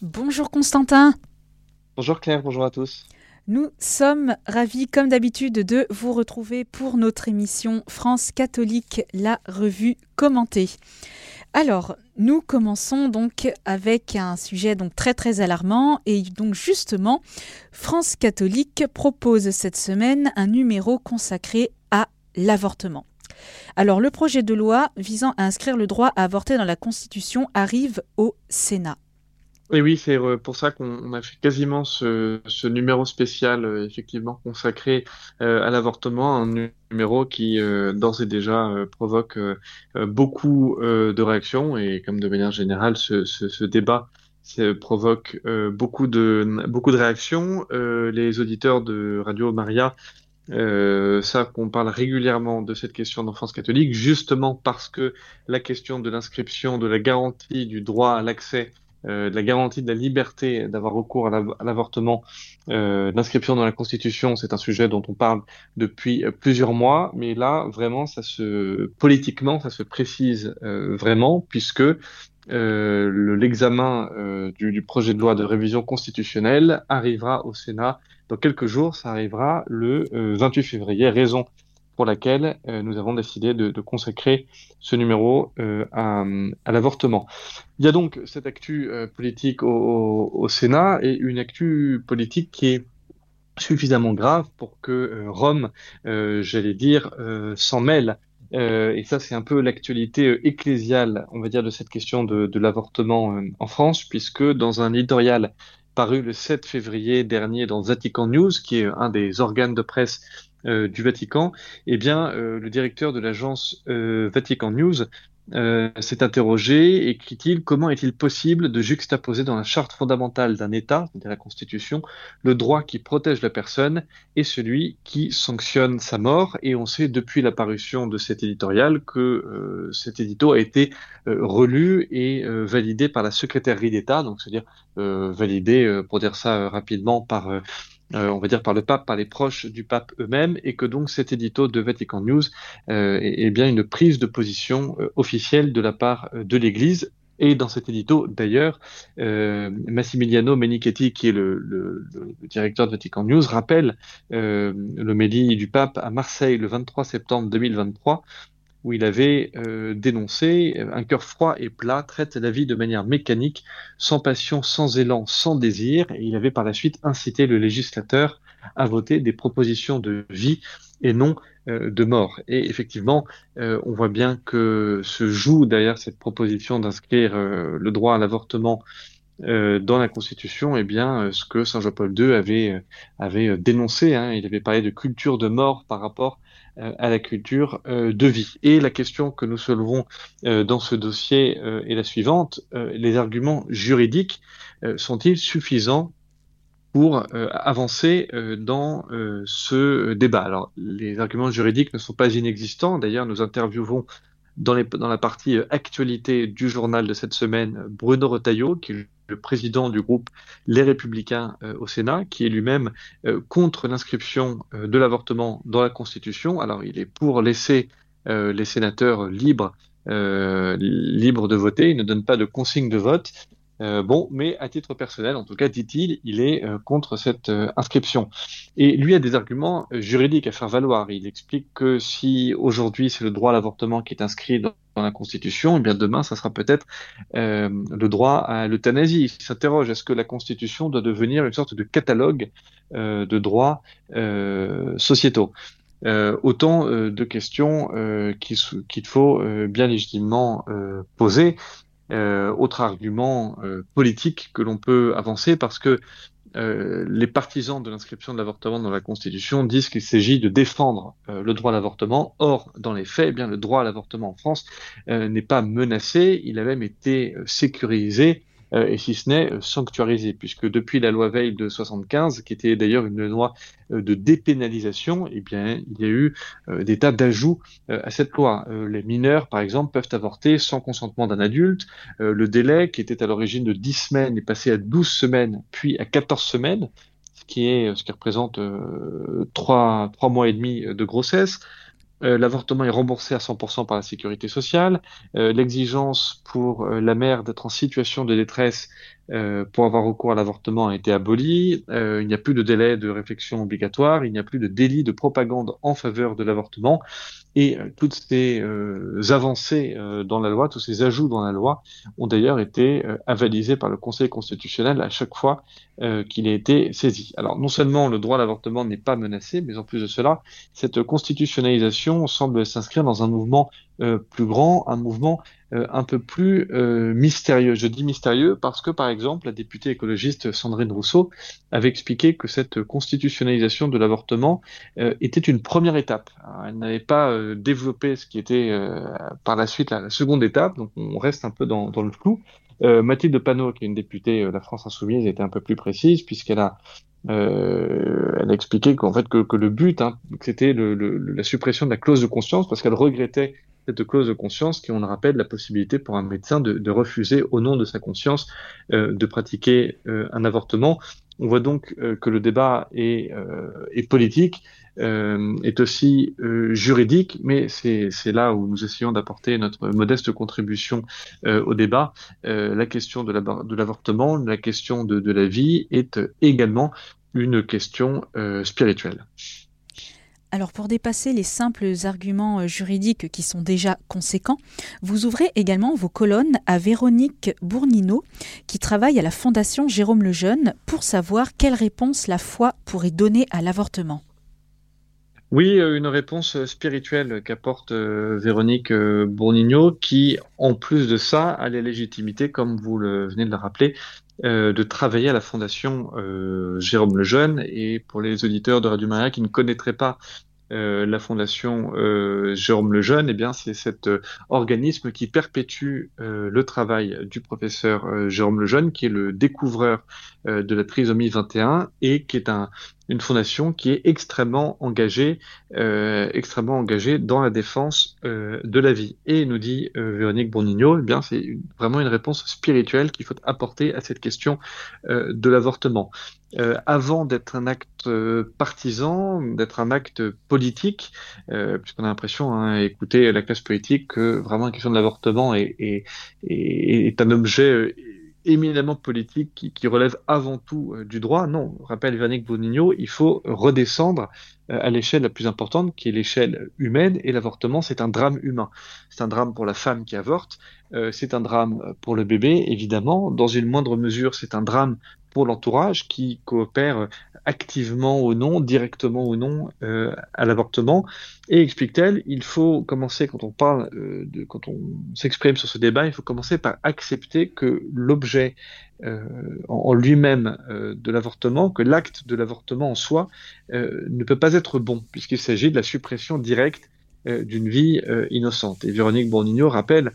Bonjour Constantin. Bonjour Claire, bonjour à tous. Nous sommes ravis, comme d'habitude, de vous retrouver pour notre émission France catholique, la revue commentée. Alors, nous commençons donc avec un sujet donc très très alarmant et donc justement, France catholique propose cette semaine un numéro consacré à l'avortement. Alors, le projet de loi visant à inscrire le droit à avorter dans la Constitution arrive au Sénat. Oui, oui, c'est euh, pour ça qu'on a fait quasiment ce, ce numéro spécial, euh, effectivement, consacré euh, à l'avortement, un numéro qui, d'ores et déjà, provoque beaucoup de réactions, et comme de manière générale, ce, ce, ce débat provoque beaucoup de, beaucoup de réactions. les auditeurs de Radio Maria euh, savent qu'on parle régulièrement de cette question d'enfance catholique, justement parce que la question de l'inscription, de la garantie du droit à l'accès euh, de la garantie de la liberté d'avoir recours à l'avortement, euh, l'inscription dans la Constitution, c'est un sujet dont on parle depuis euh, plusieurs mois, mais là, vraiment, ça se politiquement, ça se précise euh, vraiment, puisque l'examen du, du, projet de loi de révision constitutionnelle arrivera au Sénat dans quelques jours. Ça arrivera le 28 février, raison pour laquelle euh, nous avons décidé de, consacrer ce numéro euh, à, l'avortement. Il y a donc cette actu euh, politique au, Sénat et une actu politique qui est suffisamment grave pour que Rome, j'allais dire, s'en mêle. et ça, c'est un peu l'actualité ecclésiale, on va dire, de cette question de, de l'avortement en France, puisque dans un éditorial paru le 7 février dernier dans Vatican News, qui est un des organes de presse du Vatican, eh bien, euh, le directeur de l'agence euh, Vatican News s'est interrogé, écrit-il, comment est-il possible de juxtaposer dans la charte fondamentale d'un État, c'est-à-dire la Constitution, le droit qui protège la personne et celui qui sanctionne sa mort? Et on sait depuis l'apparition de cet éditorial que cet édito a été relu et validé par la secrétairerie d'État, donc c'est-à-dire validé, pour dire ça rapidement, par euh, on va dire par le pape, par les proches du pape eux-mêmes, et que donc cet édito de Vatican News euh, est, bien une prise de position euh, officielle de la part de l'Église. Et dans cet édito, d'ailleurs, Massimiliano Menichetti, qui est le, le, le, directeur de Vatican News, rappelle l'homélie du pape à Marseille le 23 septembre 2023 où il avait euh, dénoncé euh, un cœur froid et plat traite la vie de manière mécanique, sans passion, sans élan, sans désir, et il avait par la suite incité le législateur à voter des propositions de vie et non euh, de mort. Et effectivement, on voit bien que se joue derrière cette proposition d'inscrire le droit à l'avortement dans la Constitution, eh bien, ce que Saint Jean-Paul II avait, dénoncé. Hein. il avait parlé de culture de mort par rapport à la culture euh, de vie. Et la question que nous soulevons euh, dans ce dossier est la suivante. les arguments juridiques sont-ils suffisants pour avancer dans ce débat? Alors, les arguments juridiques ne sont pas inexistants. D'ailleurs, nous interviewons dans, la partie actualité du journal de cette semaine Bruno Retailleau, qui le président du groupe Les Républicains euh, au Sénat, qui est lui-même euh, contre l'inscription euh, de l'avortement dans la Constitution. Alors il est pour laisser les sénateurs libres, libres de voter, il ne donne pas de consigne de vote. Bon, mais à titre personnel, en tout cas, dit-il, il est contre cette inscription. Et lui a des arguments juridiques à faire valoir. Il explique que si aujourd'hui c'est le droit à l'avortement qui est inscrit dans la Constitution, eh bien demain, ça sera peut-être euh, le droit à l'euthanasie. Il s'interroge, est-ce que la Constitution doit devenir une sorte de catalogue euh, de droits euh, sociétaux? Autant de questions qu'il faut bien légitimement poser. Autre argument politique que l'on peut avancer, parce que euh, les partisans de l'inscription de l'avortement dans la Constitution disent qu'il s'agit de défendre euh, le droit à l'avortement. Or, dans les faits, eh bien, le droit à l'avortement en France euh, n'est pas menacé, il a même été sécurisé euh, et si ce n'est euh, sanctuarisé, puisque depuis la loi Veil de 75, qui était d'ailleurs une loi euh, de dépénalisation, eh bien, il y a eu des tas d'ajouts à cette loi. les mineurs, par exemple, peuvent avorter sans consentement d'un adulte. le délai, qui était à l'origine de 10 semaines, est passé à 12 semaines, puis à 14 semaines, ce qui est ce qui représente trois trois mois et demi de grossesse. Euh, l'avortement est remboursé à 100% par la sécurité sociale. Euh, l'exigence pour euh, la mère d'être en situation de détresse euh, pour avoir recours à l'avortement a été aboli. Euh, il n'y a plus de délai de réflexion obligatoire, il n'y a plus de délit de propagande en faveur de l'avortement. Et euh, toutes ces avancées dans la loi, tous ces ajouts dans la loi ont d'ailleurs été avalisés par le Conseil constitutionnel à chaque fois qu'il a été saisi. Alors non seulement le droit à l'avortement n'est pas menacé, mais en plus de cela, cette constitutionnalisation semble s'inscrire dans un mouvement plus grand, un mouvement euh, un peu plus euh, mystérieux. Je dis mystérieux parce que, par exemple, la députée écologiste Sandrine Rousseau avait expliqué que cette constitutionnalisation de l'avortement euh, était une première étape. elle n'avait pas développé ce qui était par la suite la, seconde étape, donc on reste un peu dans, le flou. Mathilde Panot, qui est une députée la France Insoumise, était un peu plus précise puisqu'elle a euh, elle a expliqué qu'en fait que, le but, hein, c'était la suppression de la clause de conscience parce qu'elle regrettait cette clause de conscience qui, on le rappelle, la possibilité pour un médecin de, refuser au nom de sa conscience euh, de pratiquer euh, un avortement. On voit donc euh, que le débat est, politique, est aussi juridique, mais c'est là où nous essayons d'apporter notre modeste contribution au débat. la question de l'avortement, la, question de, la vie est également une question spirituelle. Alors pour dépasser les simples arguments euh, juridiques qui sont déjà conséquents, vous ouvrez également vos colonnes à Véronique Bournino, qui travaille à la Fondation Jérôme Lejeune, pour savoir quelle réponse la foi pourrait donner à l'avortement. Oui, euh, une réponse spirituelle qu'apporte euh, Véronique Bournino, qui, en plus de ça, a la légitimité, comme vous venez de le rappeler, de travailler à la Fondation Jérôme Lejeune. Et pour les auditeurs de Radio Maria qui ne connaîtraient pas euh, la fondation euh, Jérôme Lejeune, eh bien c'est cet euh, organisme qui perpétue le travail du professeur Jérôme Lejeune, qui est le découvreur de la trisomie 21 et qui est un, une fondation qui est extrêmement engagée, euh, extrêmement engagée dans la défense euh, de la vie. Et nous dit euh, Véronique Bonigno, eh bien c'est vraiment une réponse spirituelle qu'il faut apporter à cette question euh, de l'avortement. Euh, avant d'être un acte partisan, d'être un acte politique, puisqu'on a l'impression, hein, écouter la classe politique, que vraiment la question de l'avortement est, est, est, est un objet éminemment politique qui, relève avant tout euh, du droit. Non, rappelle Véronique Bonigno, il faut redescendre euh, à l'échelle la plus importante, qui est l'échelle humaine, et l'avortement, c'est un drame humain. C'est un drame pour la femme qui avorte, euh, c'est un drame pour le bébé, évidemment. Dans une moindre mesure, c'est un drame pour l'entourage qui coopère activement ou non, directement ou non euh, à l'avortement. Et explique-t-elle, il faut commencer quand on parle euh, de, quand on s'exprime sur ce débat, il faut commencer par accepter que l'objet euh, en, lui-même euh, de l'avortement, que l'acte de l'avortement en soi euh, ne peut pas être bon, puisqu'il s'agit de la suppression directe d'une vie innocente. Et Véronique Bourdigno rappelle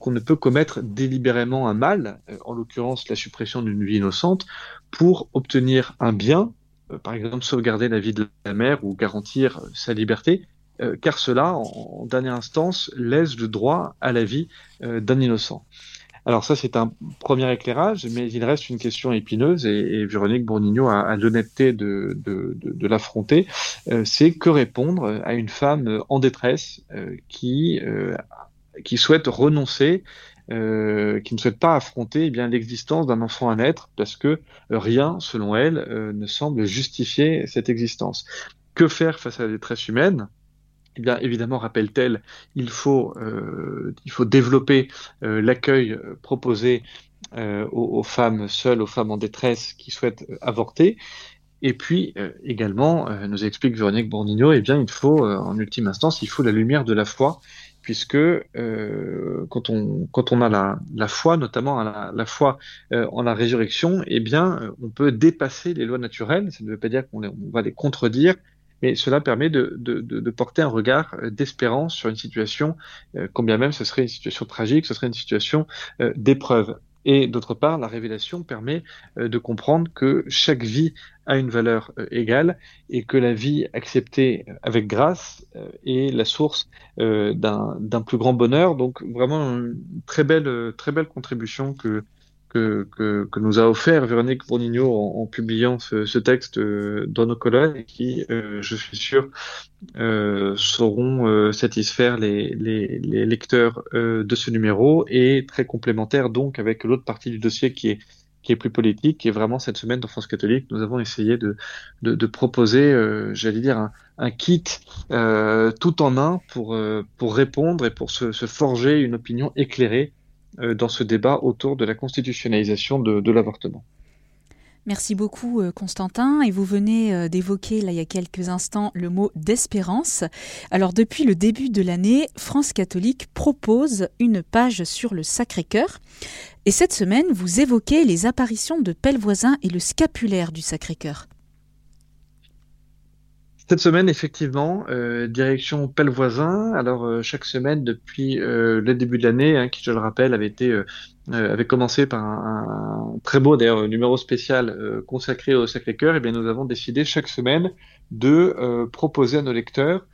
qu'on ne peut commettre délibérément un mal, en l'occurrence la suppression d'une vie innocente, pour obtenir un bien euh, par exemple sauvegarder la vie de la mère ou garantir euh, sa liberté, euh, car cela, en, dernière instance, laisse le droit à la vie d'un innocent. Alors ça, c'est un premier éclairage, mais il reste une question épineuse, et, Véronique Bourdigno a, l'honnêteté de, de, l'affronter, c'est que répondre à une femme en détresse qui, qui souhaite renoncer euh, qui ne souhaite pas affronter eh bien l'existence d'un enfant à naître parce que rien, selon elle, euh, ne semble justifier cette existence. Que faire face à la détresse humaine? Eh bien, évidemment, rappelle-t-elle, il faut, euh, il faut développer l'accueil proposé aux, femmes seules, aux femmes en détresse qui souhaitent avorter. Et puis également, nous explique Véronique Bourdigno, eh bien, il faut, en ultime instance, il faut la lumière de la foi puisque euh, quand, on, quand on a la, foi, notamment la, la foi euh, en la résurrection, eh bien, euh, on peut dépasser les lois naturelles. Ça ne veut pas dire qu'on va les contredire, mais cela permet de, porter un regard d'espérance sur une situation, combien même ce serait une situation tragique, ce serait une situation d'épreuve. Et d'autre part, la révélation permet de comprendre que chaque vie a une valeur euh, égale et que la vie acceptée avec grâce euh, est la source d'un plus grand bonheur. Donc vraiment une très belle, très belle contribution que que, que, que, nous a offert Véronique Bourdigno en, en publiant ce, texte euh, dans nos colonnes et qui, euh, je suis sûr, euh, sauront euh, satisfaire les, les, lecteurs euh, de ce numéro et très complémentaire donc avec l'autre partie du dossier qui est qui est plus politique. Et vraiment, cette semaine, dans France catholique, nous avons essayé de, de, proposer, euh, j'allais dire, un, un kit euh, tout en un pour, euh, pour répondre et pour se, forger une opinion éclairée dans ce débat autour de la constitutionnalisation de l'avortement. Merci beaucoup euh, Constantin et vous venez euh, d'évoquer là il y a quelques instants le mot d'espérance. Alors depuis le début de l'année, France catholique propose une page sur le Sacré-Cœur et cette semaine vous évoquez les apparitions de Pellevoisin et le scapulaire du Sacré-Cœur. Cette semaine, effectivement, euh, direction Pellevoisin. Alors euh, chaque semaine depuis euh, le début de l'année, hein, qui je le rappelle avait été avait commencé par un, un très beau d'ailleurs numéro spécial consacré au Sacré-Cœur. Et eh bien nous avons décidé chaque semaine de proposer à nos lecteurs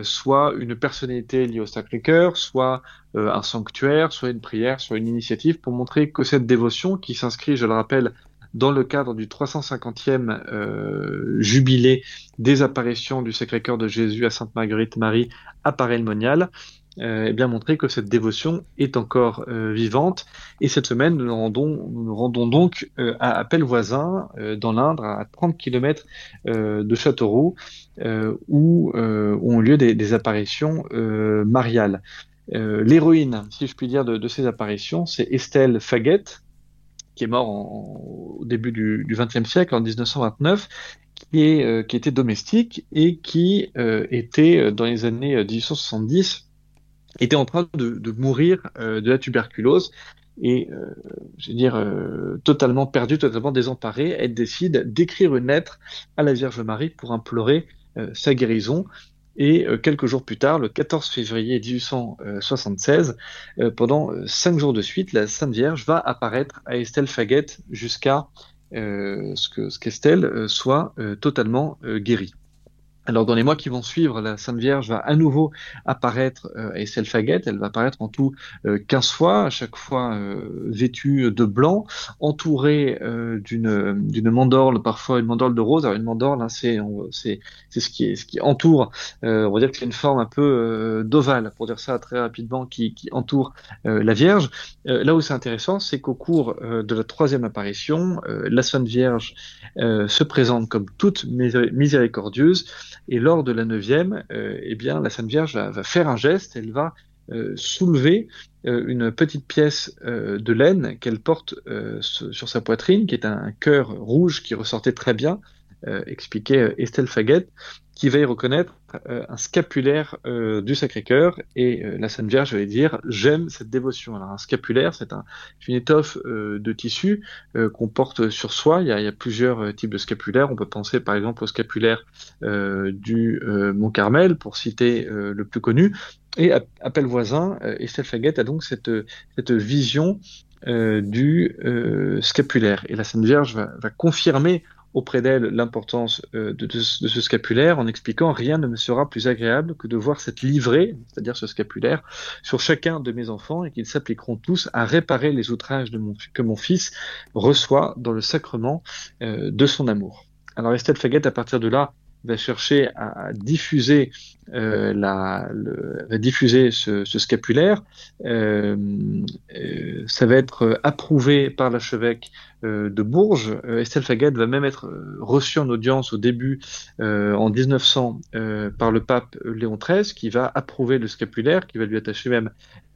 soit une personnalité liée au Sacré-Cœur, soit un sanctuaire, soit une prière, soit une initiative pour montrer que cette dévotion qui s'inscrit, je le rappelle, dans le cadre du 350e euh, jubilé des apparitions du Sacré-Cœur de Jésus à Sainte Marguerite Marie à Paray-le-Monial, euh, et bien montrer que cette dévotion est encore euh, vivante. Et cette semaine, nous nous rendons, donc euh, à, Pellevoisin, euh, dans l'Indre, à 30 km de Châteauroux, où, ont lieu des, des apparitions mariales. L'héroïne, si je puis dire, de, de ces apparitions, c'est Estelle Faguette, qui est mort au début du XXe siècle, en 1929, qui, est, euh, qui était domestique et qui euh, était, euh, dans les années 1870, était en train de mourir de la tuberculose et, je veux dire, totalement perdue, totalement désemparée. Elle décide d'écrire une lettre à la Vierge Marie pour implorer sa guérison. Et euh, quelques jours plus tard, le 14 février 1876, euh, pendant euh, cinq jours de suite, la Sainte Vierge va apparaître à Estelle Faguette jusqu'à ce que ce qu'Estelle soit totalement guérie. Alors dans les mois qui vont suivre, la Sainte Vierge va à nouveau apparaître euh, à Estelle Faguette. Elle va apparaître en tout euh, 15 fois, à chaque fois euh, vêtue de blanc, entourée euh, d'une d'une mandorle, parfois une mandorle de rose. Alors une mandorle, hein, c'est c'est c'est ce qui ce qui entoure. Euh, on va dire que c'est une forme un peu euh, d'ovale, pour dire ça très rapidement, qui qui entoure la Vierge. là où c'est intéressant, c'est qu'au cours de la troisième apparition, la Sainte Vierge se présente comme toute miséricordieuse. Et lors de la neuvième, euh, eh bien, la Sainte Vierge va, faire un geste, elle va euh, soulever euh, une petite pièce de laine qu'elle porte sur sa poitrine, qui est un cœur rouge qui ressortait très bien, expliquait Estelle Faguette, qui y reconnaître euh, un scapulaire euh, du Sacré-Cœur et euh, la Sainte Vierge va dire j'aime cette dévotion. Alors un scapulaire, c'est un, une étoffe de tissu qu'on porte sur soi. Il y, a, il y, a, plusieurs types de scapulaires. On peut penser par exemple au scapulaire du Mont Carmel pour citer le plus connu. Et appel voisin, Estelle Faguette a donc cette, cette vision du scapulaire. Et la Sainte Vierge va, va confirmer auprès d'elle l'importance euh, de, ce scapulaire en expliquant rien ne me sera plus agréable que de voir cette livrée, c'est-à-dire ce scapulaire, sur chacun de mes enfants et qu'ils s'appliqueront tous à réparer les outrages que mon fils reçoit dans le sacrement euh, de son amour. Alors Estelle Faguette, à partir de là, va chercher à diffuser euh, la, le, va diffuser ce, ce scapulaire. Euh, euh, ça va être approuvé par l'archevêque euh, de Bourges. Euh, Estelle Faguette va même être reçue en audience au début en 1900 par le pape Léon XIII, qui va approuver le scapulaire, qui va lui attacher même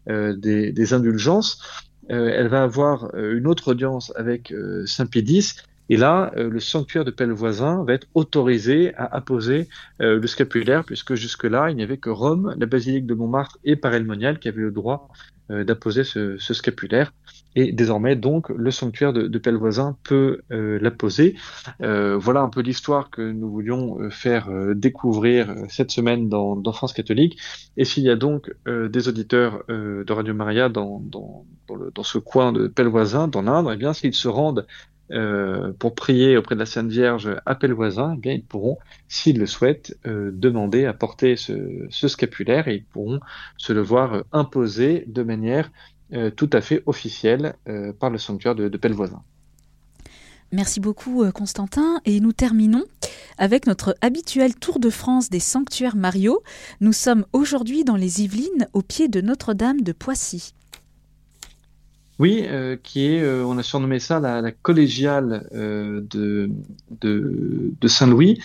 des, des, indulgences. elle va avoir une autre audience avec Saint X et là, euh, le sanctuaire de Pellevoisin va être autorisé à apposer euh, le scapulaire, puisque jusque-là, il n'y avait que Rome, la basilique de Montmartre et Paray-le-Monial qui avaient le droit euh, d'apposer ce, scapulaire. Et désormais, donc, le sanctuaire de, de Pellevoisin peut l'apposer. Voilà un peu l'histoire que nous voulions faire découvrir cette semaine dans, France catholique. Et s'il y a donc des auditeurs de Radio Maria dans, dans ce coin de Pellevoisin, dans l'Indre, eh bien, s'ils se rendent euh, pour prier auprès de la Sainte Vierge appel voisin, eh bien ils pourront, s'ils le souhaitent, euh, demander à porter ce, scapulaire et ils pourront se le voir euh, imposer de manière tout à fait officielle par le sanctuaire de, de Pellevoisin. Merci beaucoup Constantin et nous terminons avec notre habituel tour de France des sanctuaires Mario. Nous sommes aujourd'hui dans les Yvelines au pied de Notre-Dame de Poissy. Oui, euh, qui est, euh, on a surnommé ça la, la collégiale euh, de, de, de Saint-Louis,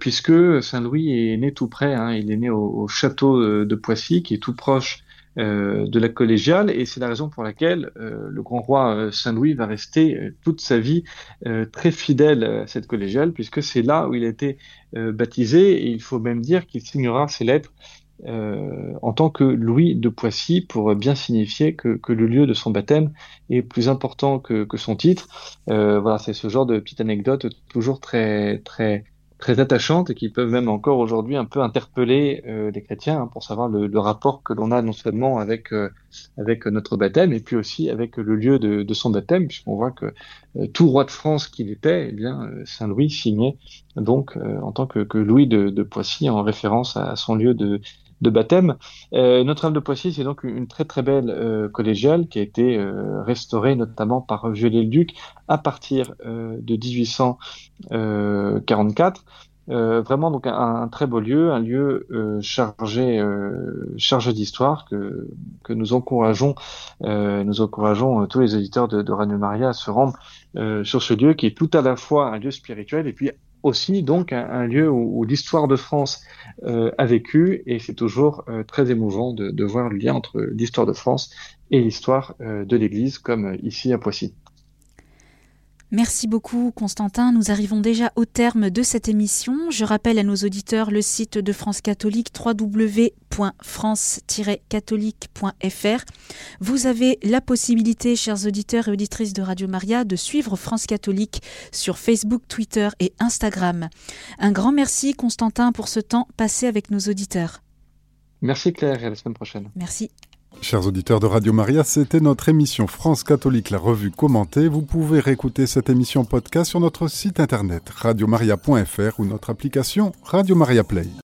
puisque Saint-Louis est né tout près, hein, il est né au, au, château de Poissy, qui est tout proche de la collégiale, et c'est la raison pour laquelle le grand roi Saint-Louis va rester toute sa vie très fidèle à cette collégiale, puisque c'est là où il a été baptisé, et il faut même dire qu'il signera ses lettres euh, en tant que Louis de Poissy pour bien signifier que, que, le lieu de son baptême est plus important que, que son titre. Euh, voilà, c'est ce genre de petite anecdote toujours très très très attachantes et qui peuvent même encore aujourd'hui un peu interpeller euh, les chrétiens hein, pour savoir le, le rapport que l'on a non seulement avec euh, avec notre baptême et puis aussi avec le lieu de, de son baptême puisqu'on voit que euh, tout roi de France qu'il était, eh bien Saint Louis signait donc en tant que, que Louis de, de, Poissy en référence à son lieu de de baptême. Euh, Notre-Dame de Poissy, c'est donc une très très belle euh, collégiale qui a été euh, restaurée notamment par Viollet-le-Duc à partir euh, de 1844. Euh, vraiment donc un, très beau lieu, un lieu chargé chargé d'histoire que que nous encourageons nous encourageons tous les auditeurs de, de Radio Maria à se rendre sur ce lieu qui est tout à la fois un lieu spirituel et puis aussi donc un, lieu où, l'histoire de France euh, a vécu et c'est toujours euh, très émouvant de, voir le lien entre l'histoire de France et l'histoire euh, de l'Église comme ici à Poissy. Merci beaucoup Constantin. Nous arrivons déjà au terme de cette émission. Je rappelle à nos auditeurs le site de France Catholique www.france-catholique.fr. Vous avez la possibilité, chers auditeurs et auditrices de Radio Maria, de suivre France Catholique sur Facebook, Twitter et Instagram. Un grand merci Constantin pour ce temps passé avec nos auditeurs. Merci Claire et à la semaine prochaine. Merci. Chers auditeurs de Radio Maria, c'était notre émission France Catholique, la revue commentée. Vous pouvez réécouter cette émission podcast sur notre site internet radiomaria.fr ou notre application Radio Maria Play.